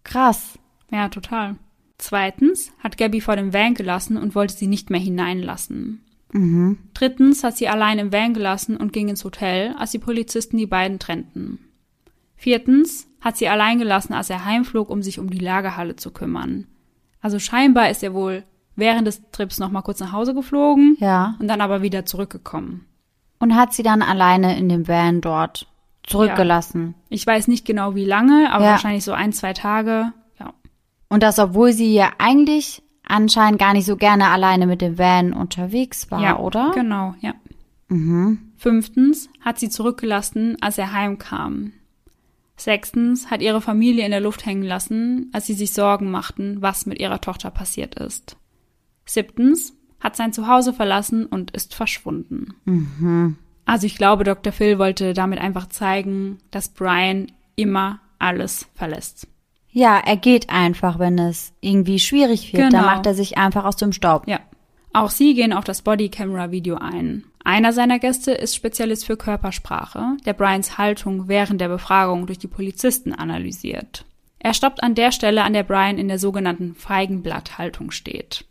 Krass. Ja, total. Zweitens hat Gabby vor dem Van gelassen und wollte sie nicht mehr hineinlassen. Mhm. Drittens hat sie allein im Van gelassen und ging ins Hotel, als die Polizisten die beiden trennten. Viertens hat sie allein gelassen, als er heimflog, um sich um die Lagerhalle zu kümmern. Also scheinbar ist er wohl während des Trips noch mal kurz nach Hause geflogen Ja. und dann aber wieder zurückgekommen. Und hat sie dann alleine in dem Van dort zurückgelassen. Ich weiß nicht genau wie lange, aber Ja. wahrscheinlich so ein, zwei Tage. Ja. Und das, obwohl sie ja eigentlich anscheinend gar nicht so gerne alleine mit dem Van unterwegs war, ja, oder? Genau, ja. Mhm. Fünftens hat sie zurückgelassen, als er heimkam. Sechstens hat ihre Familie in der Luft hängen lassen, als sie sich Sorgen machten, was mit ihrer Tochter passiert ist. Siebtens hat sein Zuhause verlassen und ist verschwunden. Mhm. Also ich glaube, Dr. Phil wollte damit einfach zeigen, dass Brian immer alles verlässt. Ja, er geht einfach, wenn es irgendwie schwierig wird. Genau. Dann macht er sich einfach aus dem Staub. Ja. Auch sie gehen auf das Bodycamera-Video ein. Einer seiner Gäste ist Spezialist für Körpersprache, der Brians Haltung während der Befragung durch die Polizisten analysiert. Er stoppt an der Stelle, an der Brian in der sogenannten Feigenblatthaltung steht.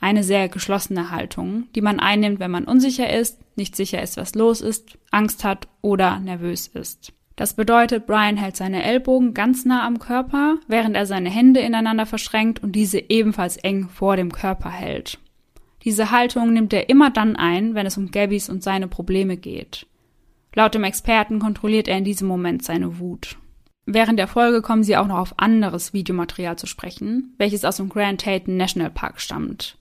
Eine sehr geschlossene Haltung, die man einnimmt, wenn man unsicher ist, nicht sicher ist, was los ist, Angst hat oder nervös ist. Das bedeutet, Brian hält seine Ellbogen ganz nah am Körper, während er seine Hände ineinander verschränkt und diese ebenfalls eng vor dem Körper hält. Diese Haltung nimmt er immer dann ein, wenn es um Gabbys und seine Probleme geht. Laut dem Experten kontrolliert er in diesem Moment seine Wut. Während der Folge kommen sie auch noch auf anderes Videomaterial zu sprechen, welches aus dem Grand Teton National Park stammt.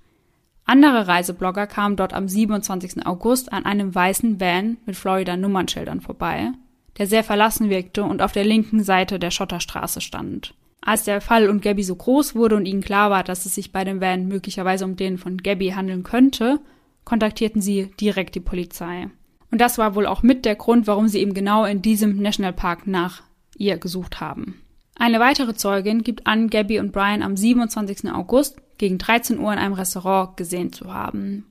Andere Reiseblogger kamen dort am 27. August an einem weißen Van mit Florida-Nummernschildern vorbei, der sehr verlassen wirkte und auf der linken Seite der Schotterstraße stand. Als der Fall und Gabby so groß wurde und ihnen klar war, dass es sich bei dem Van möglicherweise um den von Gabby handeln könnte, kontaktierten sie direkt die Polizei. Und das war wohl auch mit der Grund, warum sie eben genau in diesem Nationalpark nach ihr gesucht haben. Eine weitere Zeugin gibt an, Gabby und Brian am 27. August gegen 13 Uhr in einem Restaurant gesehen zu haben.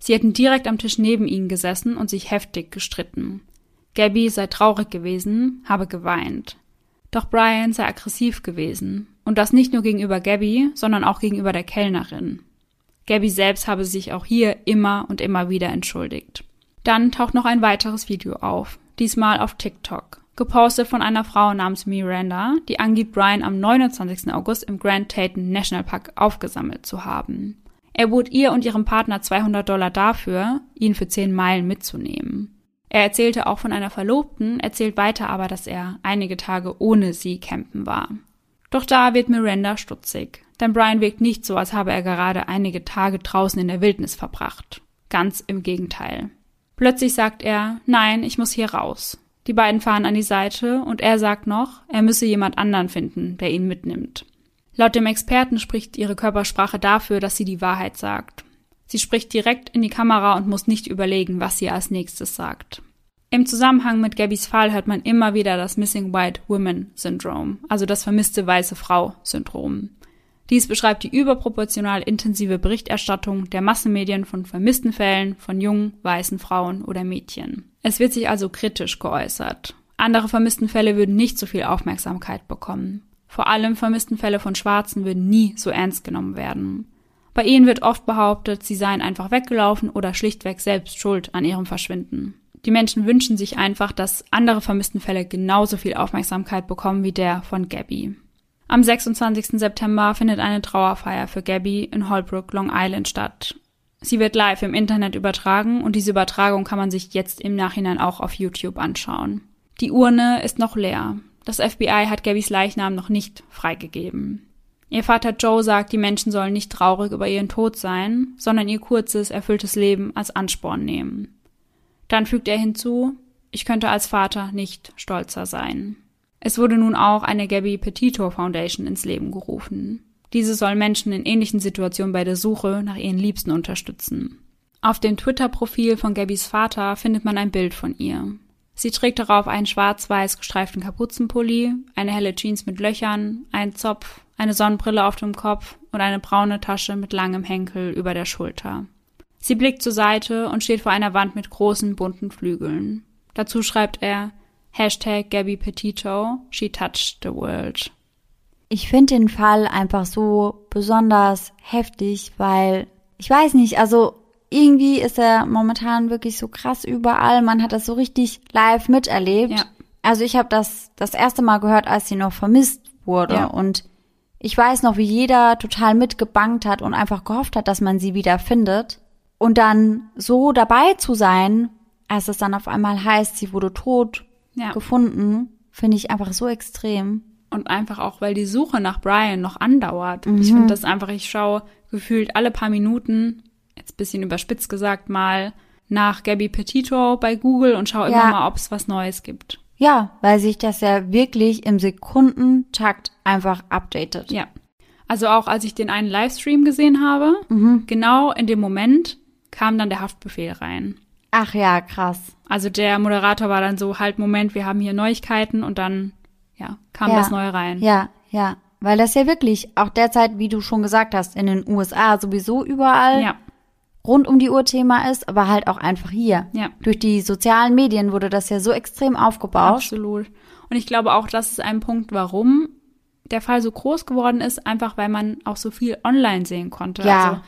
Sie hätten direkt am Tisch neben ihnen gesessen und sich heftig gestritten. Gabby sei traurig gewesen, habe geweint. Doch Brian sei aggressiv gewesen. Und das nicht nur gegenüber Gabby, sondern auch gegenüber der Kellnerin. Gabby selbst habe sich auch hier immer und immer wieder entschuldigt. Dann taucht noch ein weiteres Video auf, diesmal auf TikTok, gepostet von einer Frau namens Miranda, die angibt, Brian am 29. August im Grand Teton National Park aufgesammelt zu haben. Er bot ihr und ihrem Partner 200 Dollar dafür, ihn für 10 Meilen mitzunehmen. Er erzählte auch von einer Verlobten, erzählt weiter aber, dass er einige Tage ohne sie campen war. Doch da wird Miranda stutzig, denn Brian wirkt nicht so, als habe er gerade einige Tage draußen in der Wildnis verbracht. Ganz im Gegenteil. Plötzlich sagt er, nein, ich muss hier raus. Die beiden fahren an die Seite und er sagt noch, er müsse jemand anderen finden, der ihn mitnimmt. Laut dem Experten spricht ihre Körpersprache dafür, dass sie die Wahrheit sagt. Sie spricht direkt in die Kamera und muss nicht überlegen, was sie als nächstes sagt. Im Zusammenhang mit Gabbys Fall hört man immer wieder das Missing White Woman Syndrome, also das vermisste weiße Frau Syndrom. Dies beschreibt die überproportional intensive Berichterstattung der Massenmedien von vermissten Fällen von jungen, weißen Frauen oder Mädchen. Es wird sich also kritisch geäußert. Andere vermissten Fälle würden nicht so viel Aufmerksamkeit bekommen. Vor allem vermissten Fälle von Schwarzen würden nie so ernst genommen werden. Bei ihnen wird oft behauptet, sie seien einfach weggelaufen oder schlichtweg selbst schuld an ihrem Verschwinden. Die Menschen wünschen sich einfach, dass andere vermissten Fälle genauso viel Aufmerksamkeit bekommen wie der von Gabby. Am 26. September findet eine Trauerfeier für Gabby in Holbrook, Long Island statt. Sie wird live im Internet übertragen und diese Übertragung kann man sich jetzt im Nachhinein auch auf YouTube anschauen. Die Urne ist noch leer. Das FBI hat Gabbys Leichnam noch nicht freigegeben. Ihr Vater Joe sagt, die Menschen sollen nicht traurig über ihren Tod sein, sondern ihr kurzes, erfülltes Leben als Ansporn nehmen. Dann fügt er hinzu, ich könnte als Vater nicht stolzer sein. Es wurde nun auch eine Gabby Petito Foundation ins Leben gerufen. Diese soll Menschen in ähnlichen Situationen bei der Suche nach ihren Liebsten unterstützen. Auf dem Twitter-Profil von Gabbys Vater findet man ein Bild von ihr. Sie trägt darauf einen schwarz-weiß gestreiften Kapuzenpulli, eine helle Jeans mit Löchern, einen Zopf, eine Sonnenbrille auf dem Kopf und eine braune Tasche mit langem Henkel über der Schulter. Sie blickt zur Seite und steht vor einer Wand mit großen bunten Flügeln. Dazu schreibt er Hashtag Gabby Petito, she touched the world. Ich finde den Fall einfach so besonders heftig, weil ich weiß nicht, also irgendwie ist er momentan wirklich so krass überall. Man hat das so richtig live miterlebt. Ja. Also ich habe das das erste Mal gehört, als sie noch vermisst wurde Ja. und ich weiß noch, wie jeder total mitgebankt hat und einfach gehofft hat, dass man sie wieder findet. Und dann so dabei zu sein, als es dann auf einmal heißt, sie wurde tot Ja. gefunden, finde ich einfach so extrem. Und einfach auch, weil die Suche nach Brian noch andauert. Mhm. Ich finde das einfach, ich schaue gefühlt alle paar Minuten, jetzt bisschen überspitzt gesagt mal, nach Gabby Petito bei Google und schaue Ja. immer mal, ob es was Neues gibt. Ja, weil sich das ja wirklich im Sekundentakt einfach updatet. Ja. Also auch als ich den einen Livestream gesehen habe, Mhm. genau in dem Moment kam dann der Haftbefehl rein. Ach ja, krass. Also der Moderator war dann so, halt, Moment, wir haben hier Neuigkeiten und dann, ja, kam Ja. das Neue rein. Ja, ja. Weil das ja wirklich auch derzeit, wie du schon gesagt hast, in den USA sowieso überall Ja, rund um die Uhr Thema ist, aber halt auch einfach hier. ja. Durch die sozialen Medien wurde das ja so extrem aufgebauscht. Absolut. Und ich glaube auch, das ist ein Punkt, warum der Fall so groß geworden ist, einfach weil man auch so viel online sehen konnte. Ja. Also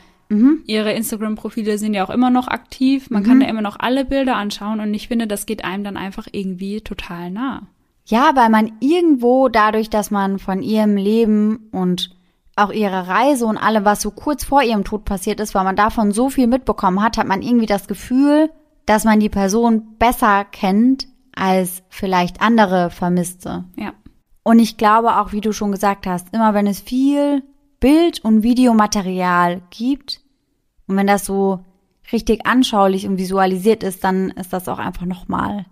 ihre Instagram-Profile sind ja auch immer noch aktiv. Man kann da immer noch alle Bilder anschauen und ich finde, das geht einem dann einfach irgendwie total nah. Ja, weil man irgendwo dadurch, dass man von ihrem Leben und auch ihre Reise und allem, was so kurz vor ihrem Tod passiert ist, weil man davon so viel mitbekommen hat, hat man irgendwie das Gefühl, dass man die Person besser kennt als vielleicht andere Vermisste. Ja. Und ich glaube auch, wie du schon gesagt hast, immer wenn es viel Bild- und Videomaterial gibt und wenn das so richtig anschaulich und visualisiert ist, dann ist das auch einfach nochmal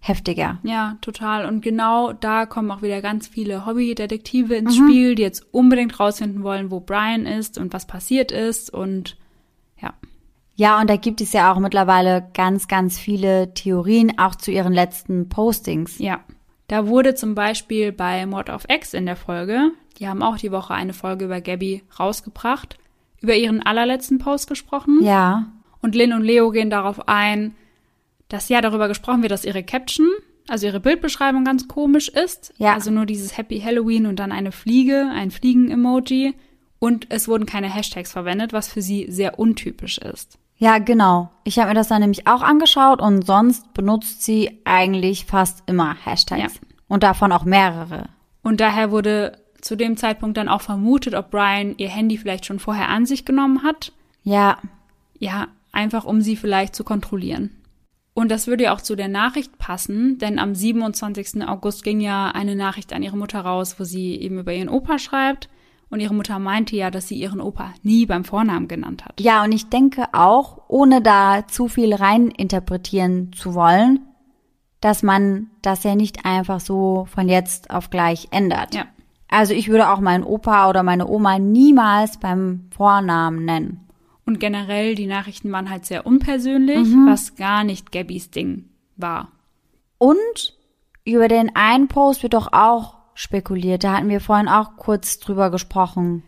heftiger. Ja, total. Und genau da kommen auch wieder ganz viele Hobbydetektive ins Spiel, die jetzt unbedingt rausfinden wollen, wo Brian ist und was passiert ist. Und ja, Ja, und da gibt es ja auch mittlerweile ganz, ganz viele Theorien, auch zu ihren letzten Postings. ja. Da wurde zum Beispiel bei Mord of X in der Folge, die haben auch die Woche eine Folge über Gabby rausgebracht, über ihren allerletzten Post gesprochen. Ja, Und Lynn und Leo gehen darauf ein, dass ja darüber gesprochen wird, dass ihre Caption, also ihre Bildbeschreibung ganz komisch ist. Ja. Also nur dieses Happy Halloween und dann eine Fliege, ein Fliegen-Emoji. Und es wurden keine Hashtags verwendet, was für sie sehr untypisch ist. ja, genau. Ich habe mir das dann nämlich auch angeschaut und sonst benutzt sie eigentlich fast immer Hashtags. Ja. Und davon auch mehrere. Und daher wurde zu dem Zeitpunkt dann auch vermutet, ob Brian ihr Handy vielleicht schon vorher an sich genommen hat. Ja, Ja, einfach um sie vielleicht zu kontrollieren. Und das würde ja auch zu der Nachricht passen, denn am 27. August ging ja eine Nachricht an ihre Mutter raus, wo sie eben über ihren Opa schreibt. Und ihre Mutter meinte ja, dass sie ihren Opa nie beim Vornamen genannt hat. Ja, und ich denke auch, ohne da zu viel rein interpretieren zu wollen, dass man das ja nicht einfach so von jetzt auf gleich ändert. Ja. Also ich würde auch meinen Opa oder meine Oma niemals beim Vornamen nennen. Und generell, die Nachrichten waren halt sehr unpersönlich, was gar nicht Gabbys Ding war. Und über den einen Post wird doch auch spekuliert. Da hatten wir vorhin auch kurz drüber gesprochen.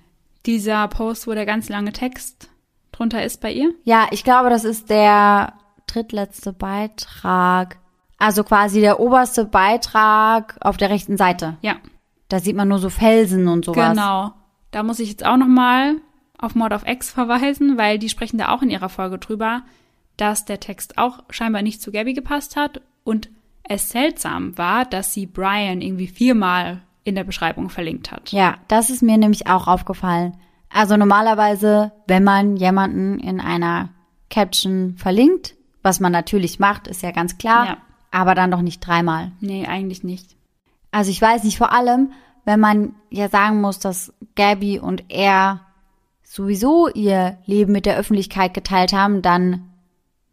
Dieser Post, wo der ganz lange Text drunter ist bei ihr. Ja, ich glaube, das ist der drittletzte Beitrag. Also quasi der oberste Beitrag auf der rechten Seite. Ja, Da sieht man nur so Felsen und sowas. Genau. Da muss ich jetzt auch nochmal auf Mord of X verweisen, weil die sprechen da auch in ihrer Folge drüber, dass der Text auch scheinbar nicht zu Gabby gepasst hat und es seltsam war, dass sie Brian irgendwie viermal in der Beschreibung verlinkt hat. Ja, das ist mir nämlich auch aufgefallen. Also normalerweise, wenn man jemanden in einer Caption verlinkt, was man natürlich macht, ist ja ganz klar, Ja. aber dann doch nicht dreimal. Nee, eigentlich nicht. Also ich weiß nicht, vor allem, wenn man ja sagen muss, dass Gabby und er sowieso ihr Leben mit der Öffentlichkeit geteilt haben, dann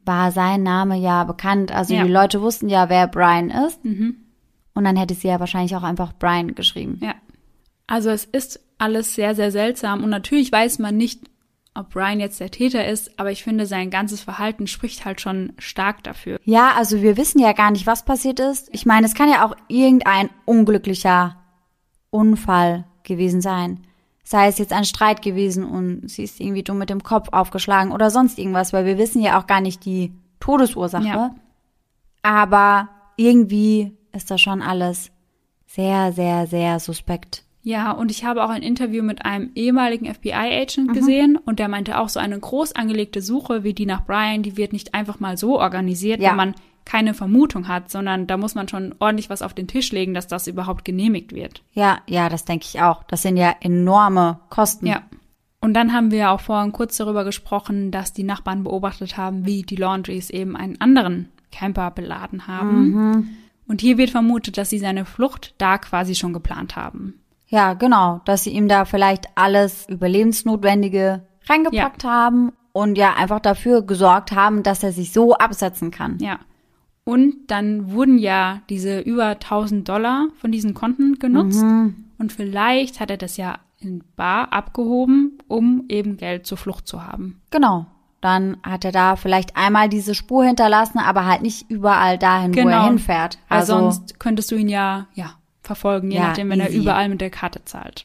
war sein Name ja bekannt. Also Ja. die Leute wussten ja, wer Brian ist. Und dann hätte sie ja wahrscheinlich auch einfach Brian geschrieben. Ja. Also es ist alles sehr, sehr seltsam und natürlich weiß man nicht, ob Brian jetzt der Täter ist, aber ich finde, sein ganzes Verhalten spricht halt schon stark dafür. Ja, also wir wissen ja gar nicht, was passiert ist. Ich meine, es kann ja auch irgendein unglücklicher Unfall gewesen sein. Sei es jetzt ein Streit gewesen und sie ist irgendwie dumm mit dem Kopf aufgeschlagen oder sonst irgendwas, weil wir wissen ja auch gar nicht die Todesursache. Ja. Aber irgendwie ist das schon alles sehr, sehr, sehr suspekt. Ja, und ich habe auch ein Interview mit einem ehemaligen FBI-Agent gesehen und der meinte auch, so eine groß angelegte Suche wie die nach Brian, die wird nicht einfach mal so organisiert, Ja. wenn man keine Vermutung hat, sondern da muss man schon ordentlich was auf den Tisch legen, dass das überhaupt genehmigt wird. Ja, ja, das denke ich auch. Das sind ja enorme Kosten. Ja. Und dann haben wir auch vorhin kurz darüber gesprochen, dass die Nachbarn beobachtet haben, wie die Laundries eben einen anderen Camper beladen haben. Und hier wird vermutet, dass sie seine Flucht da quasi schon geplant haben. Ja, genau, dass sie ihm da vielleicht alles Überlebensnotwendige reingepackt haben und ja einfach dafür gesorgt haben, dass er sich so absetzen kann. Ja. Und dann wurden ja diese über 1000 Dollar von diesen Konten genutzt. Und vielleicht hat er das ja in Bar abgehoben, um eben Geld zur Flucht zu haben. Genau. Dann hat er da vielleicht einmal diese Spur hinterlassen, aber halt nicht überall dahin, wo er Genau. hinfährt. Weil Also sonst könntest du ihn ja, ja, verfolgen, je Ja, nachdem, wenn er easy. überall mit der Karte zahlt.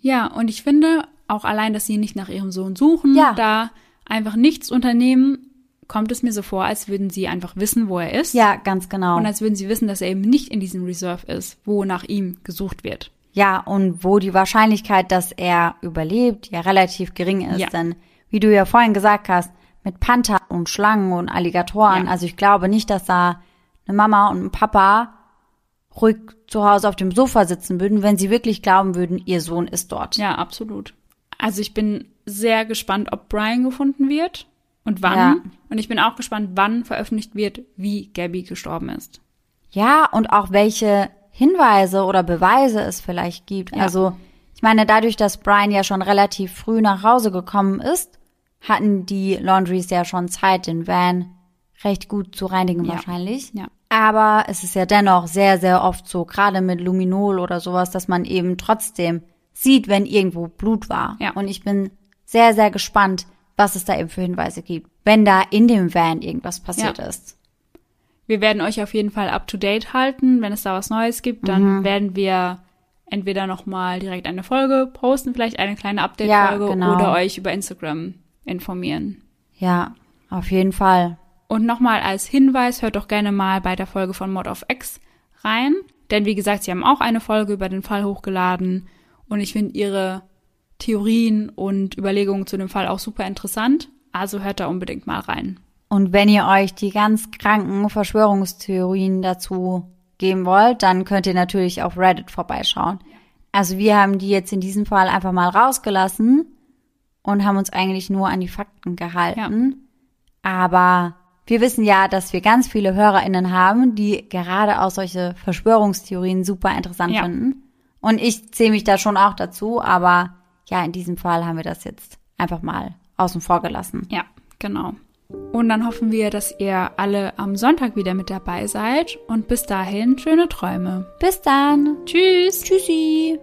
Ja, und ich finde auch allein, dass sie nicht nach ihrem Sohn suchen, Ja. da einfach nichts unternehmen, kommt es mir so vor, als würden sie einfach wissen, wo er ist. ja, ganz genau. Und als würden sie wissen, dass er eben nicht in diesem Reserve ist, wo nach ihm gesucht wird. Ja, und wo die Wahrscheinlichkeit, dass er überlebt, ja relativ gering ist. Ja. Denn, wie du ja vorhin gesagt hast, mit Panther und Schlangen und Alligatoren, Ja. also ich glaube nicht, dass da eine Mama und ein Papa ruhig zu Hause auf dem Sofa sitzen würden, wenn sie wirklich glauben würden, ihr Sohn ist dort. Ja, absolut. Also ich bin sehr gespannt, ob Brian gefunden wird und wann. Ja. Und ich bin auch gespannt, wann veröffentlicht wird, wie Gabby gestorben ist. Ja, und auch welche Hinweise oder Beweise es vielleicht gibt. Ja. Also, ich meine, dadurch, dass Brian ja schon relativ früh nach Hause gekommen ist, hatten die Laundries ja schon Zeit, den Van recht gut zu reinigen Ja. wahrscheinlich. Ja. Aber es ist ja dennoch sehr, sehr oft so, gerade mit Luminol oder sowas, dass man eben trotzdem sieht, wenn irgendwo Blut war. Ja. Und ich bin sehr, sehr gespannt, was es da eben für Hinweise gibt, wenn da in dem Van irgendwas passiert Ja. ist. Wir werden euch auf jeden Fall up to date halten. Wenn es da was Neues gibt, dann werden wir entweder nochmal direkt eine Folge posten, vielleicht eine kleine Update-Folge Ja, genau. oder euch über Instagram informieren. Ja, auf jeden Fall. Und nochmal als Hinweis, hört doch gerne mal bei der Folge von Mod of X rein. Denn wie gesagt, sie haben auch eine Folge über den Fall hochgeladen. Und ich finde ihre Theorien und Überlegungen zu dem Fall auch super interessant. Also hört da unbedingt mal rein. Und wenn ihr euch die ganz kranken Verschwörungstheorien dazu geben wollt, dann könnt ihr natürlich auf Reddit vorbeischauen. Also wir haben die jetzt in diesem Fall einfach mal rausgelassen und haben uns eigentlich nur an die Fakten gehalten. Aber wir wissen ja, dass wir ganz viele HörerInnen haben, die gerade auch solche Verschwörungstheorien super interessant Ja. finden. Und ich zähle mich da schon auch dazu, aber ja, in diesem Fall haben wir das jetzt einfach mal außen vor gelassen. Ja, genau. Und dann hoffen wir, dass ihr alle am Sonntag wieder mit dabei seid. Und bis dahin schöne Träume. Bis dann. Tschüss. Tschüssi. Tschüss.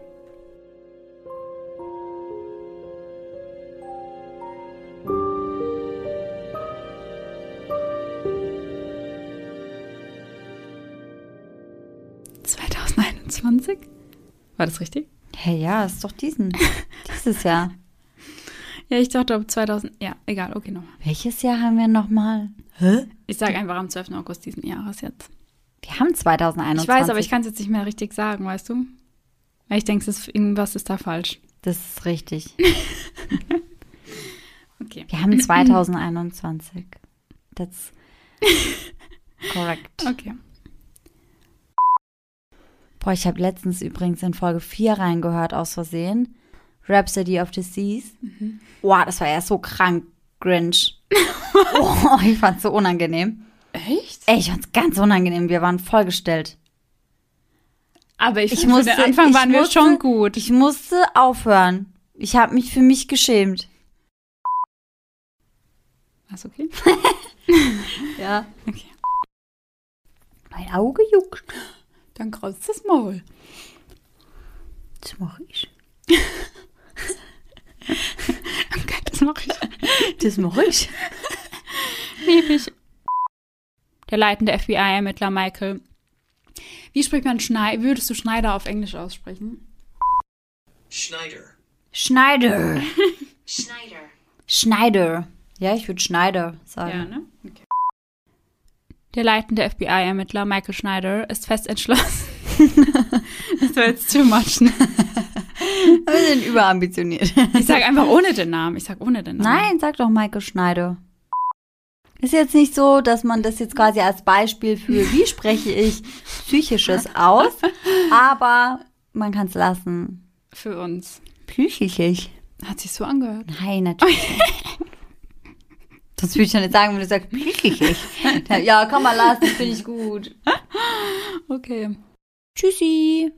2021? War das richtig? Hey, ja, ist doch diesen. dieses Jahr. Ja, ich dachte ob 2000. Ja, egal, okay, nochmal. Welches Jahr haben wir nochmal? Hä? Ich sage einfach am 12. August diesen Jahres jetzt. Wir haben 2021. Ich weiß, aber ich kann es jetzt nicht mehr richtig sagen, weißt du? Weil ich denke, es ist- irgendwas ist da falsch. Das ist richtig. Okay. Wir haben 2021. That's correct. Okay. Boah, ich habe letztens übrigens in Folge 4 reingehört aus Versehen. Rhapsody of the Seas. Boah, das war ja so krank, Grinch. oh, ich fand's so unangenehm. Echt? Ey, ich fand's ganz unangenehm. Wir waren vollgestellt. Aber ich, Ich finde, musste, für den Anfang ich waren wir musste, schon gut. Ich musste aufhören. Ich habe mich für mich geschämt. Ist okay? Ja. Okay. Mein Auge juckt. Dann kreuzt das Maul. Das mache ich. Okay, das mache ich. Das mache ich. Lieb ich. Der leitende FBI-Ermittler Michael. Wie spricht man Schneider? Würdest du Schneider auf Englisch aussprechen? Schneider. Schneider. Schneider. Schneider. Ja, ich würde Schneider sagen. Ja, ne? Okay. Der leitende FBI-Ermittler Michael Schneider ist fest entschlossen. das war jetzt too much. Ne? Wir sind überambitioniert. Ich sag einfach ohne den Namen. Ich sag ohne den Namen. Nein, sag doch Michael Schneider. Ist jetzt nicht so, dass man das jetzt quasi als Beispiel für, wie spreche ich Psychisches aus, aber man kann es lassen. Für uns. Psychisch. Hat sich so angehört. Nein, natürlich nicht. Das würde ich ja nicht sagen, wenn du sagst, psychisch. Ja, kann man lassen, finde ich gut. Okay. Tschüssi.